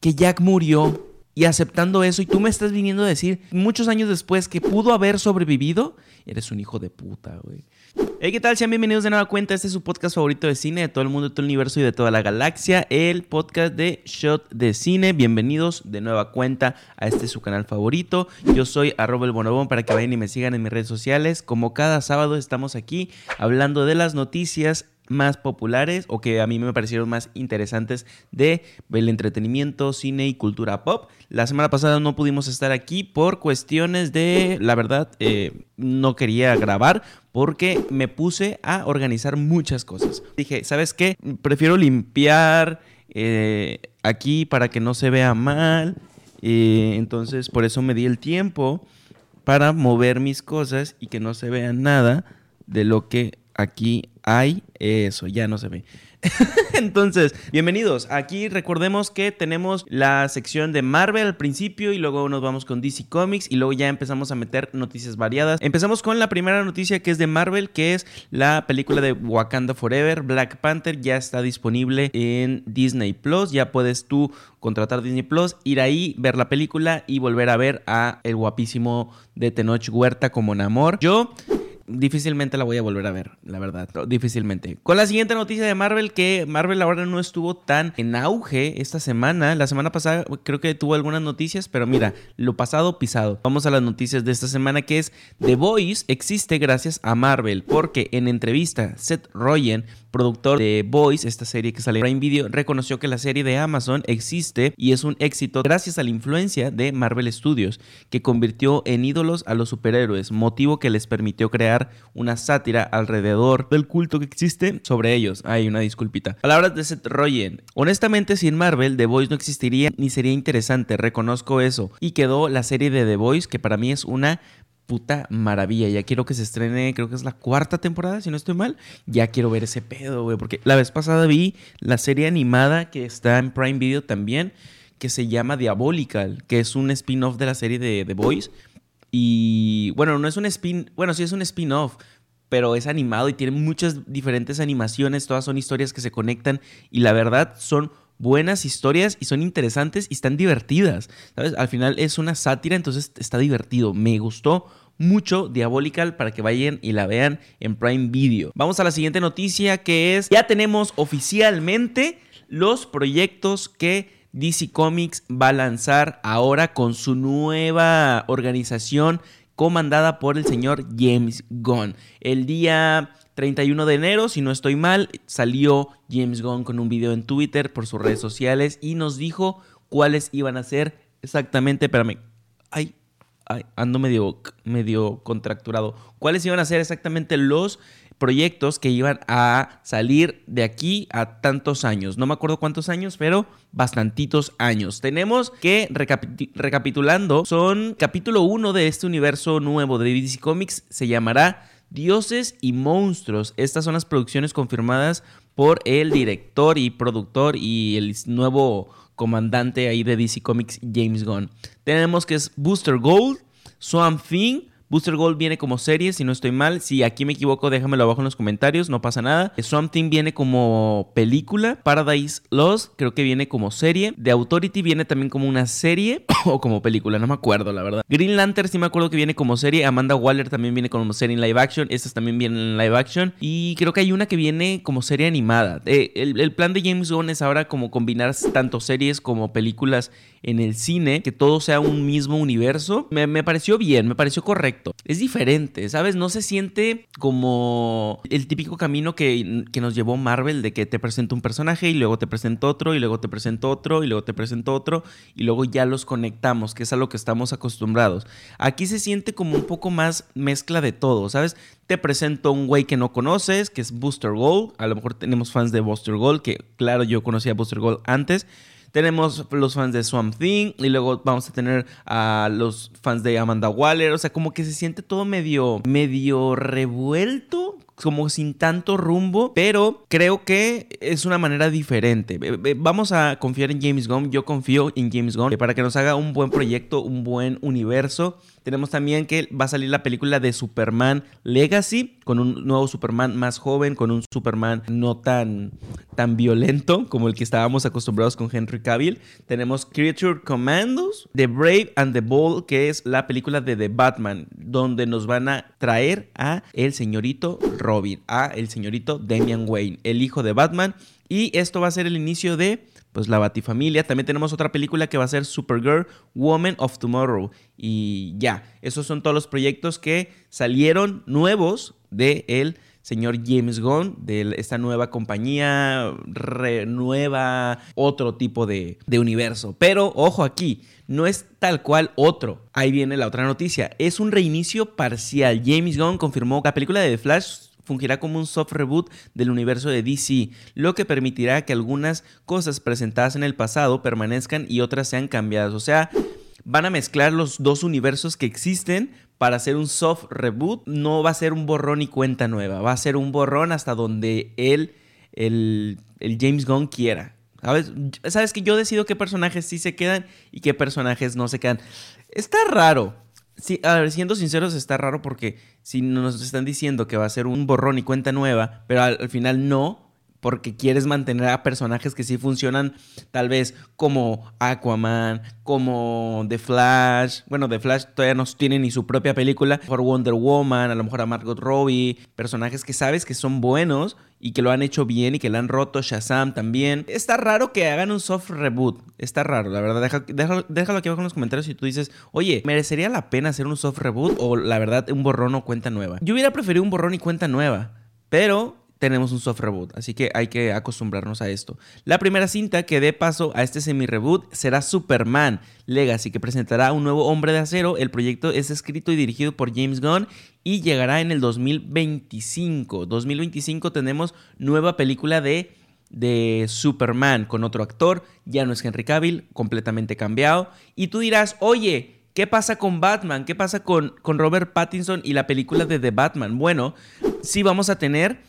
que Jack murió y aceptando eso y tú me estás viniendo a decir muchos años después que pudo haber sobrevivido, eres un hijo de puta, güey. Hey, ¿qué tal? Sean bienvenidos de nueva cuenta. Este es su podcast favorito de cine de todo el mundo, de todo el universo y de toda la galaxia, el podcast de Shot de Cine. Bienvenidos de nueva cuenta a este su canal favorito. Yo soy arroba el bonobón para que vayan y me sigan en mis redes sociales. Como cada sábado estamos aquí hablando de las noticias más populares o que a mí me parecieron más interesantes de el entretenimiento, cine y cultura pop. La semana pasada no pudimos estar aquí por cuestiones de, la verdad, eh, no quería grabar porque me puse a organizar muchas cosas. Dije, ¿sabes qué? Prefiero limpiar eh, aquí para que no se vea mal. Eh, entonces, por eso me di el tiempo para mover mis cosas y que no se vea nada de lo que aquí hay. Eso, ya no se ve. Entonces, bienvenidos. Aquí recordemos que tenemos la sección de Marvel al principio y luego nos vamos con DC Comics y luego ya empezamos a meter noticias variadas. Empezamos con la primera noticia que es de Marvel, que es la película de Wakanda Forever. Black Panther ya está disponible en Disney Plus. Ya puedes tú contratar Disney Plus, ir ahí, ver la película y volver a ver a el guapísimo de Tenoch Huerta como Namor. Yo difícilmente la voy a volver a ver, la verdad, difícilmente. Con la siguiente noticia de Marvel, que Marvel ahora no estuvo tan en auge esta semana. La semana pasada creo que tuvo algunas noticias, pero mira, lo pasado pisado. Vamos a las noticias de esta semana, que es The Voice existe gracias a Marvel, porque en entrevista Seth Rogen productor de Boys, esta serie que sale en Prime Video, reconoció que la serie de Amazon existe y es un éxito gracias a la influencia de Marvel Studios, que convirtió en ídolos a los superhéroes, motivo que les permitió crear una sátira alrededor del culto que existe sobre ellos. Hay una disculpita. Palabras de Seth Rogen. Honestamente, sin Marvel, The Boys no existiría ni sería interesante, reconozco eso. Y quedó la serie de The Boys, que para mí es una puta maravilla. Ya quiero que se estrene, creo que es la cuarta temporada, si no estoy mal. Ya quiero ver ese pedo, güey. Porque la vez pasada vi la serie animada que está en Prime Video también, que se llama Diabolical, que es un spin-off de la serie de The Boys. Y bueno, no es un spin, bueno, sí es un spin-off, pero es animado y tiene muchas diferentes animaciones, todas son historias que se conectan y la verdad son buenas historias y son interesantes y están divertidas. ¿Sabes? Al final es una sátira, entonces está divertido. Me gustó mucho Diabolical para que vayan y la vean en Prime Video. Vamos a la siguiente noticia que es, ya tenemos oficialmente los proyectos que DC Comics va a lanzar ahora con su nueva organización comandada por el señor James Gunn. El día 31 de enero, si no estoy mal, salió James Gunn con un video en Twitter por sus redes sociales y nos dijo cuáles iban a ser exactamente, espérame, ay, ay, ando medio, medio contracturado, cuáles iban a ser exactamente los proyectos que iban a salir de aquí a tantos años. No me acuerdo cuántos años, pero bastantitos años. Tenemos que, recapitulando, son capítulo 1 de este universo nuevo de DC Comics, se llamará Dioses y Monstruos. Estas son las producciones confirmadas por el director y productor y el nuevo comandante ahí de DC Comics, James Gunn. Tenemos que es Booster Gold, Swamp Thing, Booster Gold viene como serie, si no estoy mal. Si aquí me equivoco, déjamelo abajo en los comentarios, no pasa nada. Something viene como película. Paradise Lost creo que viene como serie. The Authority viene también como una serie o como película, no me acuerdo, la verdad. Green Lantern sí me acuerdo que viene como serie. Amanda Waller también viene como serie en live action. Estas también vienen en live action. Y creo que hay una que viene como serie animada. Eh, el, el plan de James Gunn es ahora como combinar tanto series como películas en el cine, que todo sea un mismo universo, me, pareció bien, me pareció correcto. Es diferente, ¿sabes? No se siente como el típico camino que, que nos llevó Marvel de que te presento un personaje y luego te presento otro y luego te presento otro y luego te presento otro y luego ya los conectamos, que es a lo que estamos acostumbrados. Aquí se siente como un poco más mezcla de todo, ¿sabes? Te presento un güey que no conoces, que es Booster Gold. A lo mejor tenemos fans de Booster Gold, que claro, yo conocía a Booster Gold antes. Tenemos los fans de Swamp Thing y luego vamos a tener a los fans de Amanda Waller. O sea, como que se siente todo medio, medio revuelto como sin tanto rumbo, pero creo que es una manera diferente. Vamos a confiar en James Gunn, yo confío en James Gunn para que nos haga un buen proyecto, un buen universo. Tenemos también que va a salir la película de Superman Legacy, con un nuevo Superman más joven, con un Superman no tan, tan violento como el que estábamos acostumbrados con Henry Cavill. Tenemos Creature Commandos, The Brave and the Bold, que es la película de The Batman, donde nos van a traer a el señorito a el señorito Damian Wayne, el hijo de Batman. Y esto va a ser el inicio de pues la Batifamilia. También tenemos otra película que va a ser Supergirl, Woman of Tomorrow. Y ya, esos son todos los proyectos que salieron nuevos de señor James Gunn, de esta nueva compañía, renueva otro tipo de, de universo. Pero ojo aquí, no es tal cual otro. Ahí viene la otra noticia. Es un reinicio parcial. James Gunn confirmó que la película de The Flash fungirá como un soft reboot del universo de DC, lo que permitirá que algunas cosas presentadas en el pasado permanezcan y otras sean cambiadas. O sea, van a mezclar los dos universos que existen para hacer un soft reboot. No va a ser un borrón y cuenta nueva, va a ser un borrón hasta donde él, el, el James Gunn quiera. ¿Sabes? Sabes que yo decido qué personajes sí se quedan y qué personajes no se quedan. Está raro. Sí, a ver, siendo sinceros, está raro porque si nos están diciendo que va a ser un borrón y cuenta nueva, pero al, final no, porque quieres mantener a personajes que sí funcionan, tal vez como Aquaman, como The Flash. Bueno, The Flash todavía no tiene ni su propia película. Por Wonder Woman, a lo mejor a Margot Robbie. Personajes que sabes que son buenos y que lo han hecho bien y que le han roto Shazam también. Está raro que hagan un soft reboot. Está raro, la verdad. déjalo, déjalo aquí abajo en los comentarios si tú dices, oye, ¿merecería la pena hacer un soft reboot o la verdad un borrón o cuenta nueva? Yo hubiera preferido un borrón y cuenta nueva. Pero tenemos un soft reboot, así que hay que acostumbrarnos a esto. La primera cinta que dé paso a este semi-reboot será Superman Legacy, que presentará un nuevo hombre de acero. El proyecto es escrito y dirigido por James Gunn y llegará en el 2025. 2025 tenemos nueva película de, de Superman con otro actor, ya no es Henry Cavill, completamente cambiado. Y tú dirás, oye, ¿Qué pasa con Batman? ¿Qué pasa con, con Robert Pattinson y la película de The Batman? Bueno, sí vamos a tener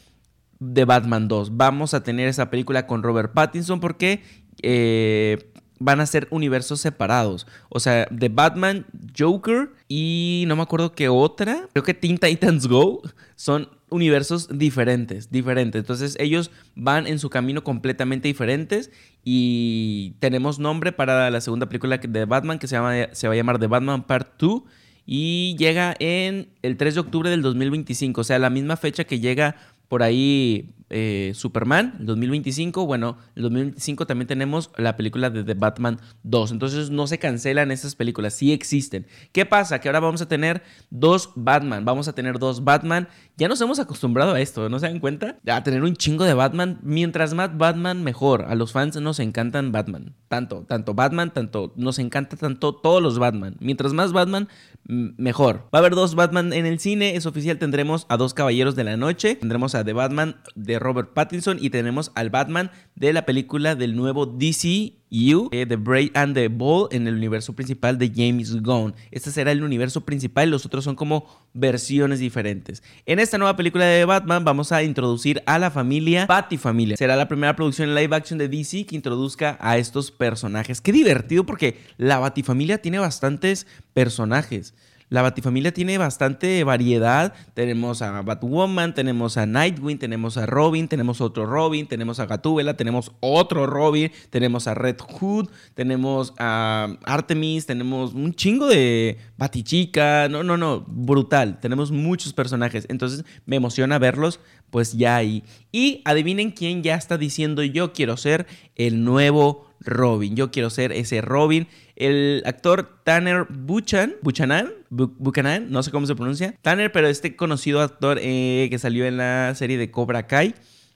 de Batman 2. Vamos a tener esa película con Robert Pattinson porque eh, van a ser universos separados. O sea, de Batman, Joker y no me acuerdo qué otra. Creo que Teen Titans Go son universos diferentes, diferentes. Entonces ellos van en su camino completamente diferentes y tenemos nombre para la segunda película de Batman que se, llama, se va a llamar The Batman Part 2 y llega en el 3 de octubre del 2025, o sea, la misma fecha que llega por ahí eh, Superman, el 2025. Bueno, el 2025 también tenemos la película de The Batman 2. Entonces no se cancelan esas películas, sí existen. ¿Qué pasa? Que ahora vamos a tener dos Batman. Vamos a tener dos Batman. Ya nos hemos acostumbrado a esto, ¿no se dan cuenta? A tener un chingo de Batman. Mientras más Batman, mejor. A los fans nos encantan Batman. Tanto, tanto Batman, tanto, nos encanta tanto todos los Batman. Mientras más Batman, mejor. Va a haber dos Batman en el cine, es oficial. Tendremos a dos Caballeros de la Noche. Tendremos a The Batman de Robert Pattinson y tenemos al Batman de la película del nuevo DCU, eh, The Brave and the Bold, en el universo principal de James Gunn. Este será el universo principal, los otros son como versiones diferentes. En esta nueva película de Batman vamos a introducir a la familia Familia. Será la primera producción live action de DC que introduzca a estos personajes. Qué divertido porque la Batifamilia tiene bastantes personajes. La Batifamilia tiene bastante variedad. Tenemos a Batwoman, tenemos a Nightwing, tenemos a Robin, tenemos otro Robin, tenemos a Gatúbela, tenemos otro Robin, tenemos a Red Hood, tenemos a Artemis, tenemos un chingo de Batichica. No, no, no, brutal. Tenemos muchos personajes. Entonces me emociona verlos pues ya ahí. Y adivinen quién ya está diciendo yo quiero ser el nuevo Robin. Yo quiero ser ese Robin. El actor Tanner Buchan, Buchanan, Buchanan, no sé cómo se pronuncia. Tanner, pero este conocido actor eh, que salió en la serie de Cobra Kai.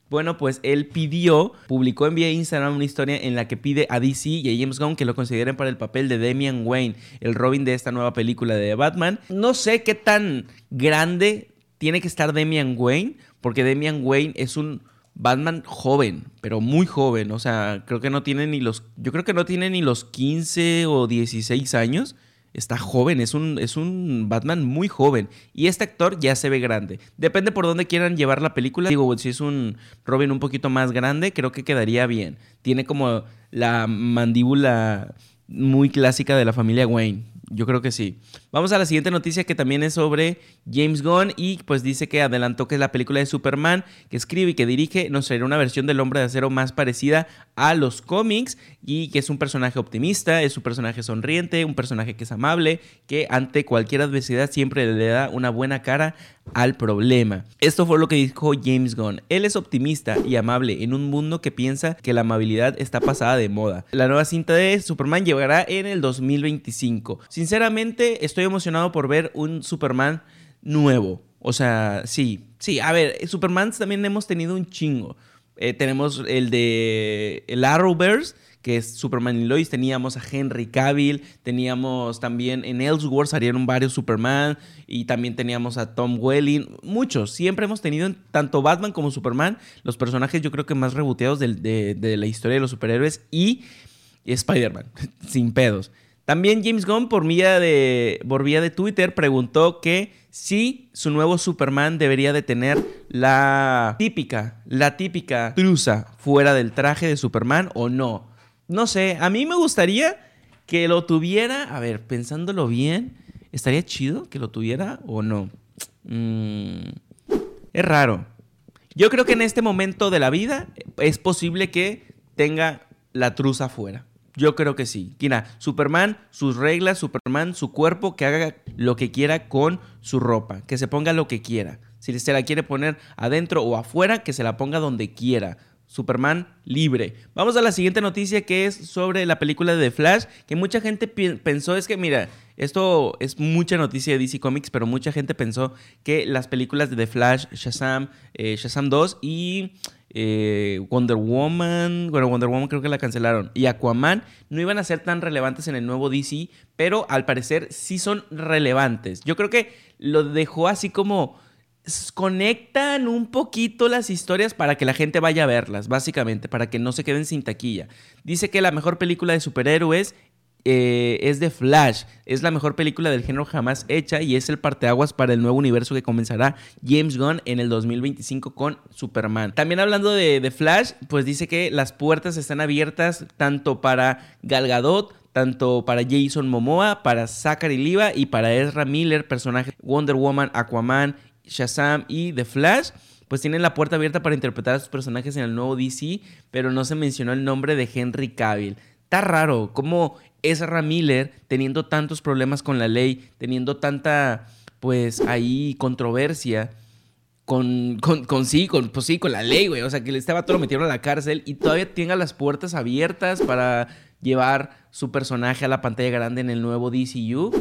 Bueno, pues él pidió, publicó en vía Instagram una historia en la que pide a DC y a James Gunn que lo consideren para el papel de Damian Wayne, el Robin de esta nueva película de Batman. No sé qué tan grande tiene que estar Damian Wayne, porque Damian Wayne es un Batman joven, pero muy joven. O sea, creo que no tiene ni los. Yo creo que no tiene ni los 15 o 16 años. está joven, es un, es un Batman muy joven. Y este actor ya se ve grande. Depende por dónde quieran llevar la película. Digo, si es un Robin un poquito más grande, creo que quedaría bien. Tiene como la mandíbula muy clásica de la familia Wayne. Yo creo que sí. Vamos a la siguiente noticia que también es sobre James Gunn y pues dice que adelantó que la película de Superman que escribe y que dirige nos traerá una versión del hombre de acero más parecida a los cómics y que es un personaje optimista, es un personaje sonriente, un personaje que es amable, que ante cualquier adversidad siempre le da una buena cara al problema. Esto fue lo que dijo James Gunn. Él es optimista y amable en un mundo que piensa que la amabilidad está pasada de moda. La nueva cinta de Superman llegará en el 2025. Sinceramente, estoy emocionado por ver un Superman nuevo. O sea, sí, sí, a ver, Superman también hemos tenido un chingo. Eh, tenemos el de el Arrowverse, que es Superman y Lois. Teníamos a Henry Cavill. Teníamos también en Ellsworth salieron varios Superman. Y también teníamos a Tom Welling. Muchos. Siempre hemos tenido tanto Batman como Superman los personajes yo creo que más reboteados de, de la historia de los superhéroes. Y Spider-Man, sin pedos. También James Gunn, por vía, de, por vía de Twitter, preguntó que si su nuevo Superman debería de tener la típica, la típica truza fuera del traje de Superman o no. No sé, a mí me gustaría que lo tuviera, a ver, pensándolo bien, ¿estaría chido que lo tuviera o no? Mm, es raro. Yo creo que en este momento de la vida es posible que tenga la truza fuera. Yo creo que sí. Kina, Superman, sus reglas, Superman, su cuerpo, que haga lo que quiera con su ropa, que se ponga lo que quiera. Si se la quiere poner adentro o afuera, que se la ponga donde quiera. Superman libre. Vamos a la siguiente noticia que es sobre la película de The Flash, que mucha gente pensó, es que mira, esto es mucha noticia de DC Comics, pero mucha gente pensó que las películas de The Flash, Shazam, eh, Shazam 2 y eh, Wonder Woman, bueno, Wonder Woman creo que la cancelaron, y Aquaman no iban a ser tan relevantes en el nuevo DC, pero al parecer sí son relevantes. Yo creo que lo dejó así como conectan un poquito las historias para que la gente vaya a verlas, básicamente, para que no se queden sin taquilla. Dice que la mejor película de superhéroes eh, es de Flash. Es la mejor película del género jamás hecha y es el parteaguas para el nuevo universo que comenzará James Gunn en el 2025 con Superman. También hablando de, de Flash, pues dice que las puertas están abiertas tanto para Gal Gadot, tanto para Jason Momoa, para Zachary Liva y para Ezra Miller, personaje Wonder Woman, Aquaman, Shazam y The Flash pues tienen la puerta abierta para interpretar a sus personajes en el nuevo DC, pero no se mencionó el nombre de Henry Cavill. Está raro, como Ezra Miller, teniendo tantos problemas con la ley, teniendo tanta, pues ahí controversia con, con, sí, con, pues sí, con la ley, güey. O sea, que este vato lo metieron a la cárcel y todavía tenga las puertas abiertas para llevar su personaje a la pantalla grande en el nuevo DCU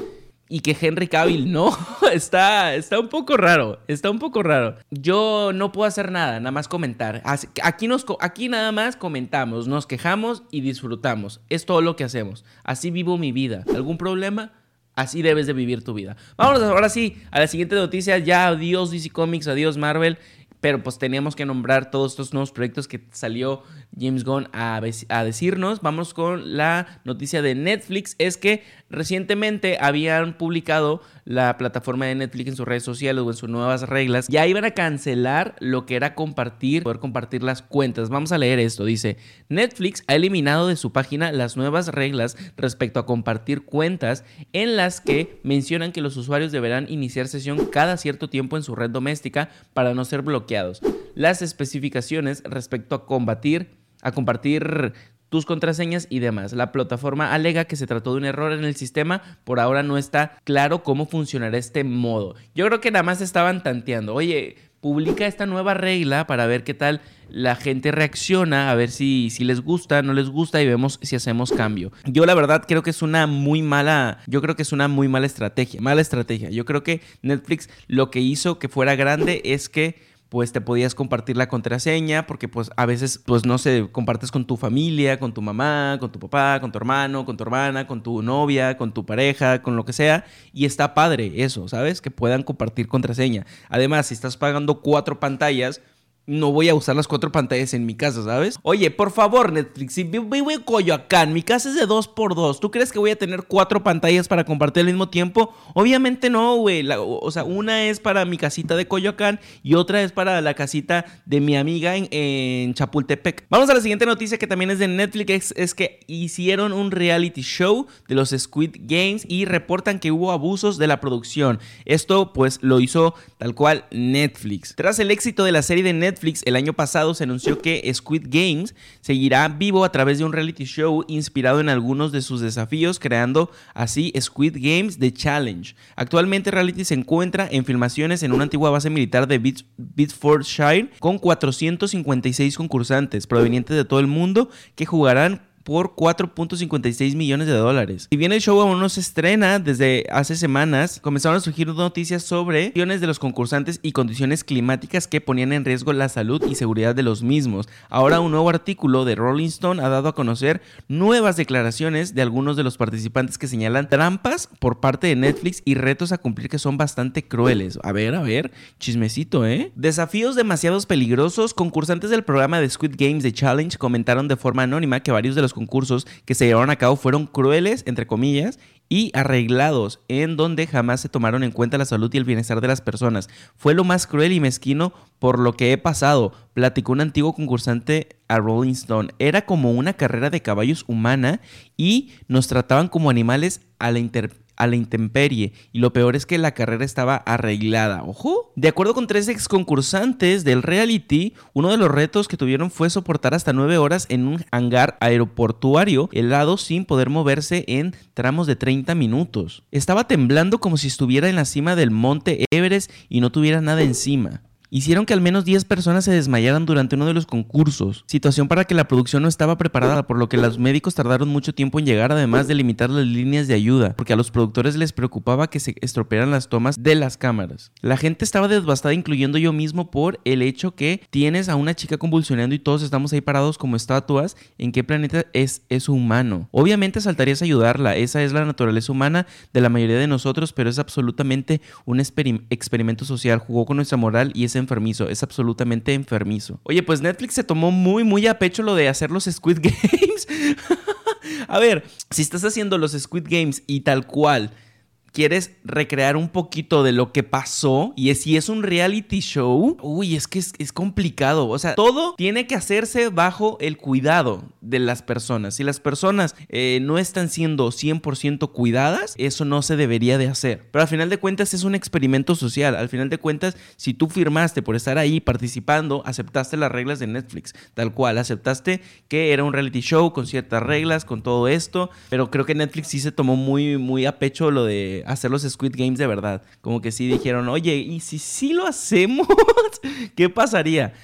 y que Henry Cavill no. está, está un poco raro. Está un poco raro. Yo no puedo hacer nada, nada más comentar. Aquí, nos, aquí nada más comentamos, nos quejamos y disfrutamos. Es todo lo que hacemos. Así vivo mi vida. ¿Algún problema? Así debes de vivir tu vida. Vámonos ahora sí a la siguiente noticia. Ya adiós DC Comics, adiós Marvel pero pues teníamos que nombrar todos estos nuevos proyectos que salió James Gunn a, a, decirnos. Vamos con la noticia de Netflix, es que recientemente habían publicado la plataforma de Netflix en sus redes sociales o en sus nuevas reglas, ya iban a cancelar lo que era compartir, poder compartir las cuentas. Vamos a leer esto, dice, Netflix ha eliminado de su página las nuevas reglas respecto a compartir cuentas en las que mencionan que los usuarios deberán iniciar sesión cada cierto tiempo en su red doméstica para no ser bloqueados. Las especificaciones respecto a combatir a compartir tus contraseñas y demás. La plataforma alega que se trató de un error en el sistema, por ahora no está claro cómo funcionará este modo. Yo creo que nada más estaban tanteando, oye, publica esta nueva regla para ver qué tal la gente reacciona, a ver si, si les gusta, no les gusta y vemos si hacemos cambio. Yo la verdad creo que es una muy mala, yo creo que es una muy mala estrategia, mala estrategia. Yo creo que Netflix lo que hizo que fuera grande es que pues te podías compartir la contraseña, porque pues a veces, pues no sé, compartes con tu familia, con tu mamá, con tu papá, con tu hermano, con tu hermana, con tu novia, con tu pareja, con lo que sea, y está padre eso, ¿sabes? Que puedan compartir contraseña. Además, si estás pagando cuatro pantallas, no voy a usar las cuatro pantallas en mi casa, ¿sabes? Oye, por favor, Netflix, si vivo en Coyoacán, mi casa es de dos por dos, ¿tú crees que voy a tener cuatro pantallas para compartir al mismo tiempo? Obviamente no, güey. O sea, una es para mi casita de Coyoacán y otra es para la casita de mi amiga en, en Chapultepec. Vamos a la siguiente noticia que también es de Netflix, es, que hicieron un reality show de los Squid Games y reportan que hubo abusos de la producción. Esto pues lo hizo tal cual Netflix. Tras el éxito de la serie de Netflix, Netflix, el año pasado se anunció que Squid Games seguirá vivo a través de un reality show inspirado en algunos de sus desafíos, creando así Squid Games The Challenge. Actualmente reality se encuentra en filmaciones en una antigua base militar de Bedfordshire con 456 concursantes provenientes de todo el mundo que jugarán por 4.56 millones de dólares. Si bien el show aún no se estrena desde hace semanas, comenzaron a surgir noticias sobre acciones de los concursantes y condiciones climáticas que ponían en riesgo la salud y seguridad de los mismos. Ahora un nuevo artículo de Rolling Stone ha dado a conocer nuevas declaraciones de algunos de los participantes que señalan trampas por parte de Netflix y retos a cumplir que son bastante crueles. A ver, a ver, chismecito, ¿eh? Desafíos demasiados peligrosos. Concursantes del programa de Squid Games The Challenge comentaron de forma anónima que varios de los concursos que se llevaron a cabo fueron crueles, entre comillas, y arreglados, en donde jamás se tomaron en cuenta la salud y el bienestar de las personas. Fue lo más cruel y mezquino por lo que he pasado, platicó un antiguo concursante a Rolling Stone. Era como una carrera de caballos humana y nos trataban como animales a la interpretación a la intemperie y lo peor es que la carrera estaba arreglada. Ojo. De acuerdo con tres ex concursantes del reality, uno de los retos que tuvieron fue soportar hasta nueve horas en un hangar aeroportuario helado sin poder moverse en tramos de 30 minutos. Estaba temblando como si estuviera en la cima del monte Everest y no tuviera nada encima hicieron que al menos 10 personas se desmayaran durante uno de los concursos, situación para que la producción no estaba preparada, por lo que los médicos tardaron mucho tiempo en llegar, además de limitar las líneas de ayuda, porque a los productores les preocupaba que se estropearan las tomas de las cámaras. La gente estaba devastada, incluyendo yo mismo, por el hecho que tienes a una chica convulsionando y todos estamos ahí parados como estatuas. ¿En qué planeta es eso humano? Obviamente saltarías a ayudarla, esa es la naturaleza humana de la mayoría de nosotros, pero es absolutamente un experimento social, jugó con nuestra moral y ese enfermizo, es absolutamente enfermizo. Oye, pues Netflix se tomó muy, muy a pecho lo de hacer los Squid Games. a ver, si estás haciendo los Squid Games y tal cual quieres recrear un poquito de lo que pasó y si es un reality show, uy, es que es, complicado. O sea, todo tiene que hacerse bajo el cuidado de las personas. Si las personas eh, no están siendo 100% cuidadas, eso no se debería de hacer. Pero al final de cuentas es un experimento social. Al final de cuentas, si tú firmaste por estar ahí participando, aceptaste las reglas de Netflix, tal cual, aceptaste que era un reality show con ciertas reglas, con todo esto, pero creo que Netflix sí se tomó muy, muy a pecho lo de hacer los Squid Games de verdad. Como que sí dijeron, oye, ¿y si sí lo hacemos? ¿Qué pasaría?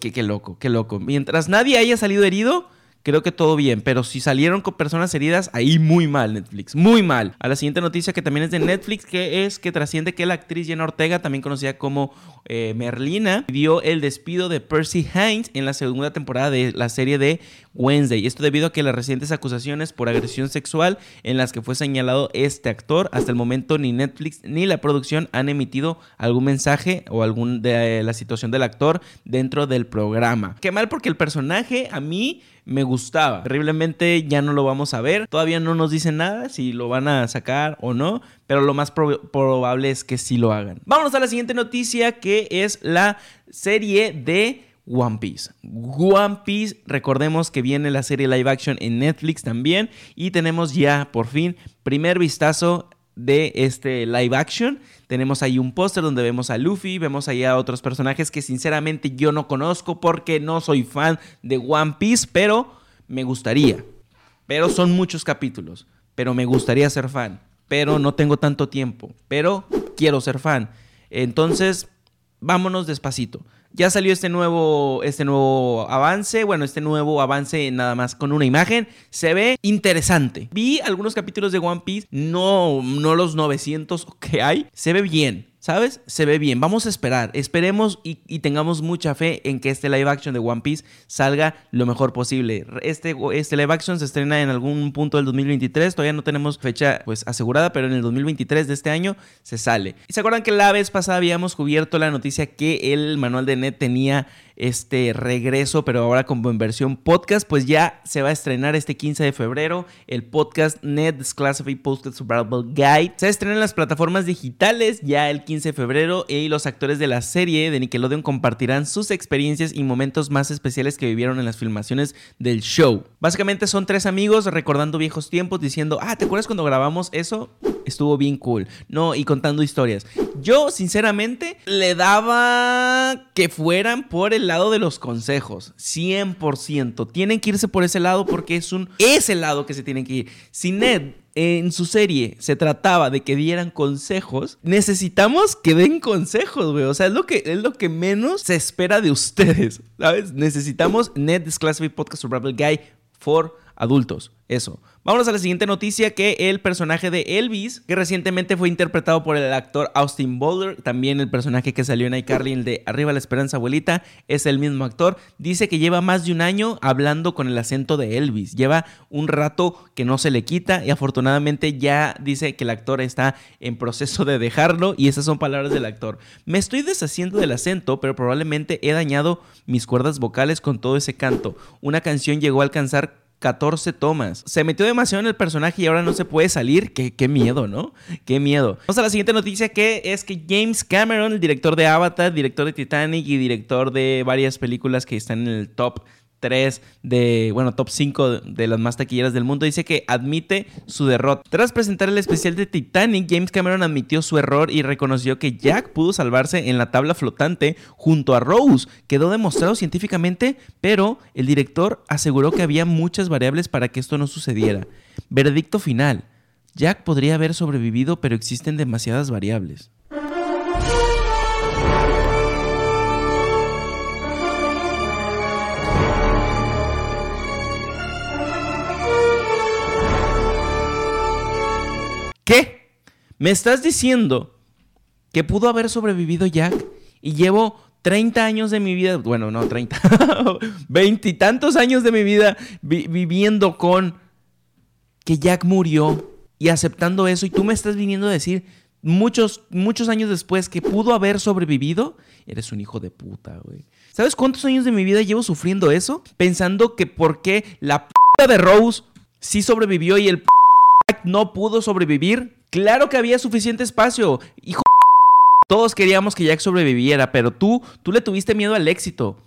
qué, qué loco, qué loco. Mientras nadie haya salido herido, creo que todo bien. Pero si salieron con personas heridas, ahí muy mal Netflix, muy mal. A la siguiente noticia que también es de Netflix, que es que trasciende que la actriz Jenna Ortega, también conocida como eh, Merlina, dio el despido de Percy Hines en la segunda temporada de la serie de Wednesday. Esto debido a que las recientes acusaciones por agresión sexual en las que fue señalado este actor, hasta el momento ni Netflix ni la producción han emitido algún mensaje o algún de la situación del actor dentro del programa. Qué mal porque el personaje a mí me gustaba. Terriblemente ya no lo vamos a ver. Todavía no nos dicen nada si lo van a sacar o no, pero lo más probable es que sí lo hagan. Vámonos a la siguiente noticia que es la serie de One Piece. One Piece, recordemos que viene la serie live action en Netflix también y tenemos ya por fin primer vistazo de este live action. Tenemos ahí un póster donde vemos a Luffy, vemos ahí a otros personajes que sinceramente yo no conozco porque no soy fan de One Piece, pero me gustaría. Pero son muchos capítulos, pero me gustaría ser fan, pero no tengo tanto tiempo, pero quiero ser fan. Entonces, vámonos despacito. Ya salió este nuevo, este nuevo avance, bueno, este nuevo avance nada más con una imagen. Se ve interesante. Vi algunos capítulos de One Piece, no, no los 900 que hay. Se ve bien. ¿Sabes? Se ve bien. Vamos a esperar. Esperemos y, tengamos mucha fe en que este live action de One Piece salga lo mejor posible. Este, este live action se estrena en algún punto del 2023. Todavía no tenemos fecha pues asegurada, pero en el 2023 de este año se sale. ¿Y se acuerdan que la vez pasada habíamos cubierto la noticia que el manual de Net tenía este regreso, pero ahora como en versión podcast, pues ya se va a estrenar este 15 de febrero el podcast Ned's Classified Posted Survival Guide. Se estrena en las plataformas digitales ya el 15 de febrero y los actores de la serie de Nickelodeon compartirán sus experiencias y momentos más especiales que vivieron en las filmaciones del show. Básicamente son tres amigos recordando viejos tiempos diciendo, ah, ¿te acuerdas cuando grabamos eso? Estuvo bien cool. No, y contando historias. Yo, sinceramente, le daba que fueran por el lado de los consejos. 100%. Tienen que irse por ese lado porque es un... ese lado que se tienen que ir. Si Ned en su serie se trataba de que dieran consejos, necesitamos que den consejos, güey. O sea, es lo que, es lo que menos se espera de ustedes, ¿sabes? Necesitamos Ned's Classified Podcast Survival Guy for adultos. Eso. Vámonos a la siguiente noticia que el personaje de Elvis, que recientemente fue interpretado por el actor Austin Butler, también el personaje que salió en iCarly, el de Arriba la Esperanza Abuelita, es el mismo actor, dice que lleva más de un año hablando con el acento de Elvis. Lleva un rato que no se le quita y afortunadamente ya dice que el actor está en proceso de dejarlo y esas son palabras del actor. Me estoy deshaciendo del acento, pero probablemente he dañado mis cuerdas vocales con todo ese canto. Una canción llegó a alcanzar 14 tomas. Se metió demasiado en el personaje y ahora no se puede salir. Qué, qué, miedo, ¿no? Qué miedo. Vamos a la siguiente noticia que es que James Cameron, el director de Avatar, director de Titanic y director de varias películas que están en el top 3 de, bueno, top 5 de las más taquilleras del mundo, dice que admite su derrota. Tras presentar el especial de Titanic, James Cameron admitió su error y reconoció que Jack pudo salvarse en la tabla flotante junto a Rose. Quedó demostrado científicamente, pero el director aseguró que había muchas variables para que esto no sucediera. Veredicto final. Jack podría haber sobrevivido, pero existen demasiadas variables. ¿Qué? ¿Me estás diciendo que pudo haber sobrevivido Jack y llevo 30 años de mi vida, bueno, no 30, veintitantos años de mi vida viviendo con que Jack murió y aceptando eso y tú me estás viniendo a decir muchos, muchos años después que pudo haber sobrevivido? Eres un hijo de puta, güey. ¿Sabes cuántos años de mi vida llevo sufriendo eso? Pensando que por qué la puta de Rose sí sobrevivió y el p no pudo sobrevivir. Claro que había suficiente espacio. Hijo todos queríamos que Jack sobreviviera, pero tú, tú le tuviste miedo al éxito.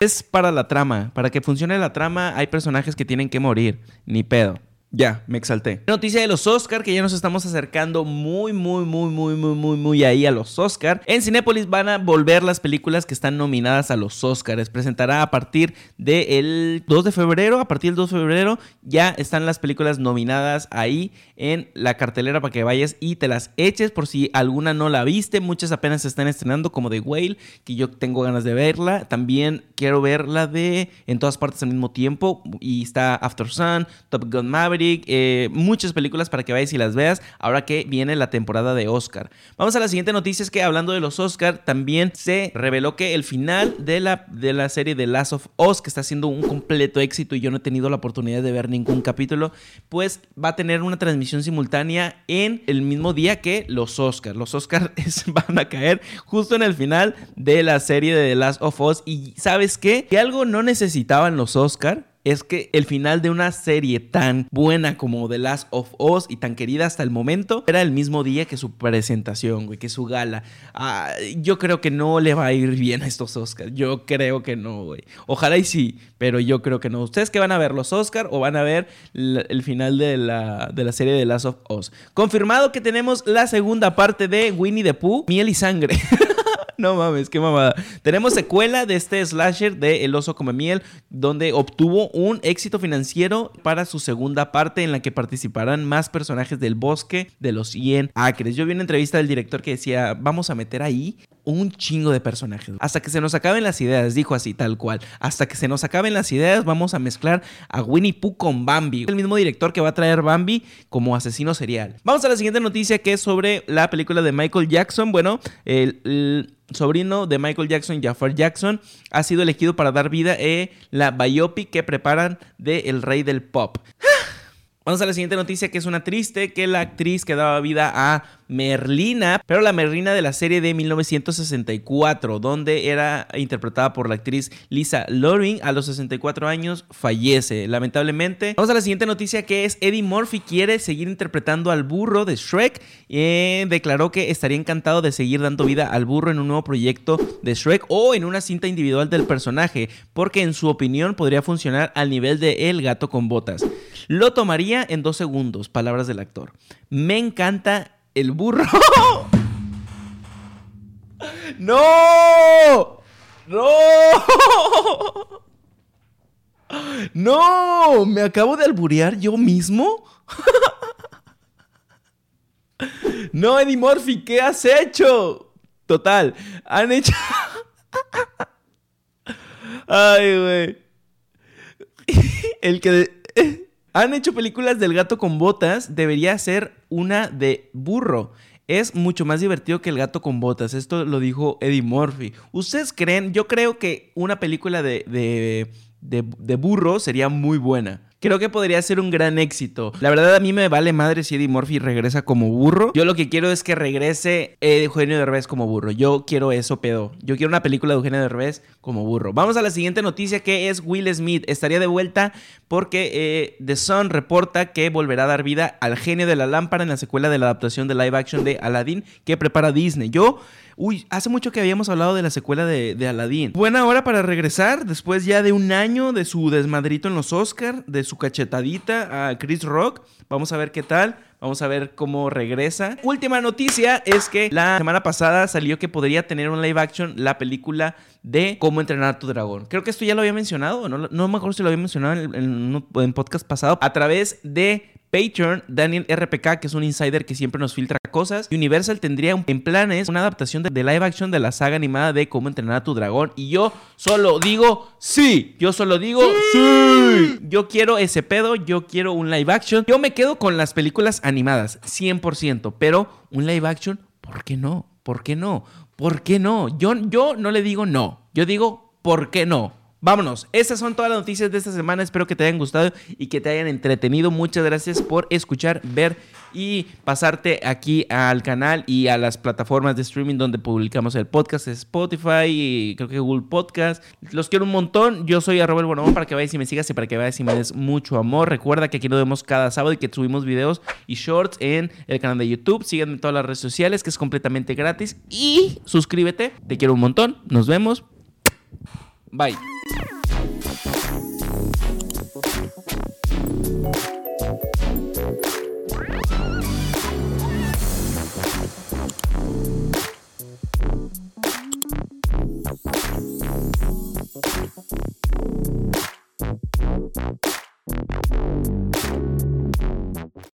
Es para la trama. Para que funcione la trama hay personajes que tienen que morir. Ni pedo. Ya, me exalté. Noticia de los Oscar, que ya nos estamos acercando muy, muy, muy, muy, muy, muy, muy ahí a los Oscar. En Cinépolis van a volver las películas que están nominadas a los Oscars. Presentará a partir del 2 de febrero. A partir del 2 de febrero ya están las películas nominadas ahí en la cartelera para que vayas y te las eches por si alguna no la viste. Muchas apenas se están estrenando, como The Whale, que yo tengo ganas de verla. También quiero ver la de En todas partes al mismo tiempo. Y está After Sun, Top Gun Maverick. Eh, muchas películas para que vayas y las veas ahora que viene la temporada de Oscar. Vamos a la siguiente noticia, es que hablando de los Oscar, también se reveló que el final de la, de la serie de Last of Us, que está siendo un completo éxito y yo no he tenido la oportunidad de ver ningún capítulo, pues va a tener una transmisión simultánea en el mismo día que los Oscar. Los Oscar van a caer justo en el final de la serie de The Last of Us y ¿sabes qué? Que algo no necesitaban los Oscar es que el final de una serie tan buena como The Last of Us y tan querida hasta el momento era el mismo día que su presentación, güey, que su gala. Ah, yo creo que no le va a ir bien a estos Oscars. Yo creo que no, güey. Ojalá y sí, pero yo creo que no. ¿Ustedes qué van a ver, los Oscars o van a ver el final de la, de la serie de The Last of Us? Confirmado que tenemos la segunda parte de Winnie the Pooh, Miel y Sangre. No mames, qué mamada. Tenemos secuela de este slasher de El oso come miel, donde obtuvo un éxito financiero para su segunda parte en la que participarán más personajes del bosque de los 100 acres. Yo vi una entrevista del director que decía, vamos a meter ahí un chingo de personajes. Hasta que se nos acaben las ideas, dijo así, tal cual. Hasta que se nos acaben las ideas, vamos a mezclar a Winnie Pooh con Bambi. El mismo director que va a traer Bambi como asesino serial. Vamos a la siguiente noticia que es sobre la película de Michael Jackson. Bueno, el, sobrino de Michael Jackson, Jafar Jackson, ha sido elegido para dar vida a la biopic que preparan de El Rey del Pop. Vamos a la siguiente noticia que es una triste, que la actriz que daba vida a Merlina, pero la Merlina de la serie de 1964, donde era interpretada por la actriz Lisa Loring. A los 64 años fallece, lamentablemente. Vamos a la siguiente noticia que es Eddie Murphy quiere seguir interpretando al burro de Shrek. Eh, declaró que estaría encantado de seguir dando vida al burro en un nuevo proyecto de Shrek o en una cinta individual del personaje, porque en su opinión podría funcionar al nivel de El gato con botas. Lo tomaría en dos segundos, palabras del actor. Me encanta el burro. ¡No! ¡No! ¡No! ¿Me acabo de alburear yo mismo? no, Eddie Murphy, ¿qué has hecho? Total, han hecho... Ay. El que... Han hecho películas del gato con botas, debería ser una de burro. Es mucho más divertido que el gato con botas. Esto lo dijo Eddie Murphy. ¿Ustedes creen? Yo creo que una película de, de, de burro sería muy buena. Creo que podría ser un gran éxito. La verdad, a mí me vale madre si Eddie Murphy regresa como burro. Yo lo que quiero es que regrese Eugenio Derbez como burro. Yo quiero eso, pedo. Yo quiero una película de Eugenio Derbez como burro. Vamos a la siguiente noticia que es Will Smith. Estaría de vuelta porque eh, The Sun reporta que volverá a dar vida al genio de la lámpara en la secuela de la adaptación de live action de Aladdin que prepara Disney. Yo Uy, hace mucho que habíamos hablado de la secuela de, Aladdin. Buena hora para regresar después ya de un año de su desmadrito en los Oscars, de su cachetadita a Chris Rock. Vamos a ver qué tal. Vamos a ver cómo regresa. Última noticia es que la semana pasada salió que podría tener un live action la película de cómo entrenar a tu dragón. Creo que esto ya lo había mencionado, no, no me acuerdo si lo había mencionado en, en un podcast pasado, a través de Patreon, Daniel RPK, que es un insider que siempre nos filtra cosas. Universal tendría en planes una adaptación de, live action de la saga animada de Cómo entrenar a tu dragón. Y yo solo digo sí. Yo solo digo sí. Yo quiero ese pedo. Yo quiero un live action. Yo me quedo con las películas animadas, 100%. Pero un live action, ¿por qué no? ¿Por qué no? ¿Por qué no? Yo, yo no le digo no. Yo digo, ¿por qué no? Vámonos, estas son todas las noticias de esta semana. Espero que te hayan gustado y que te hayan entretenido. Muchas gracias por escuchar, ver y pasarte aquí al canal y a las plataformas de streaming donde publicamos el podcast, Spotify y creo que Google Podcast. Los quiero un montón. Yo soy arroba el Bonamón para que vayas y me sigas y para que vayas y me des mucho amor. Recuerda que aquí nos vemos cada sábado y que subimos videos y shorts en el canal de YouTube. Síganme en todas las redes sociales que es completamente gratis y suscríbete. Te quiero un montón. Nos vemos. Bye.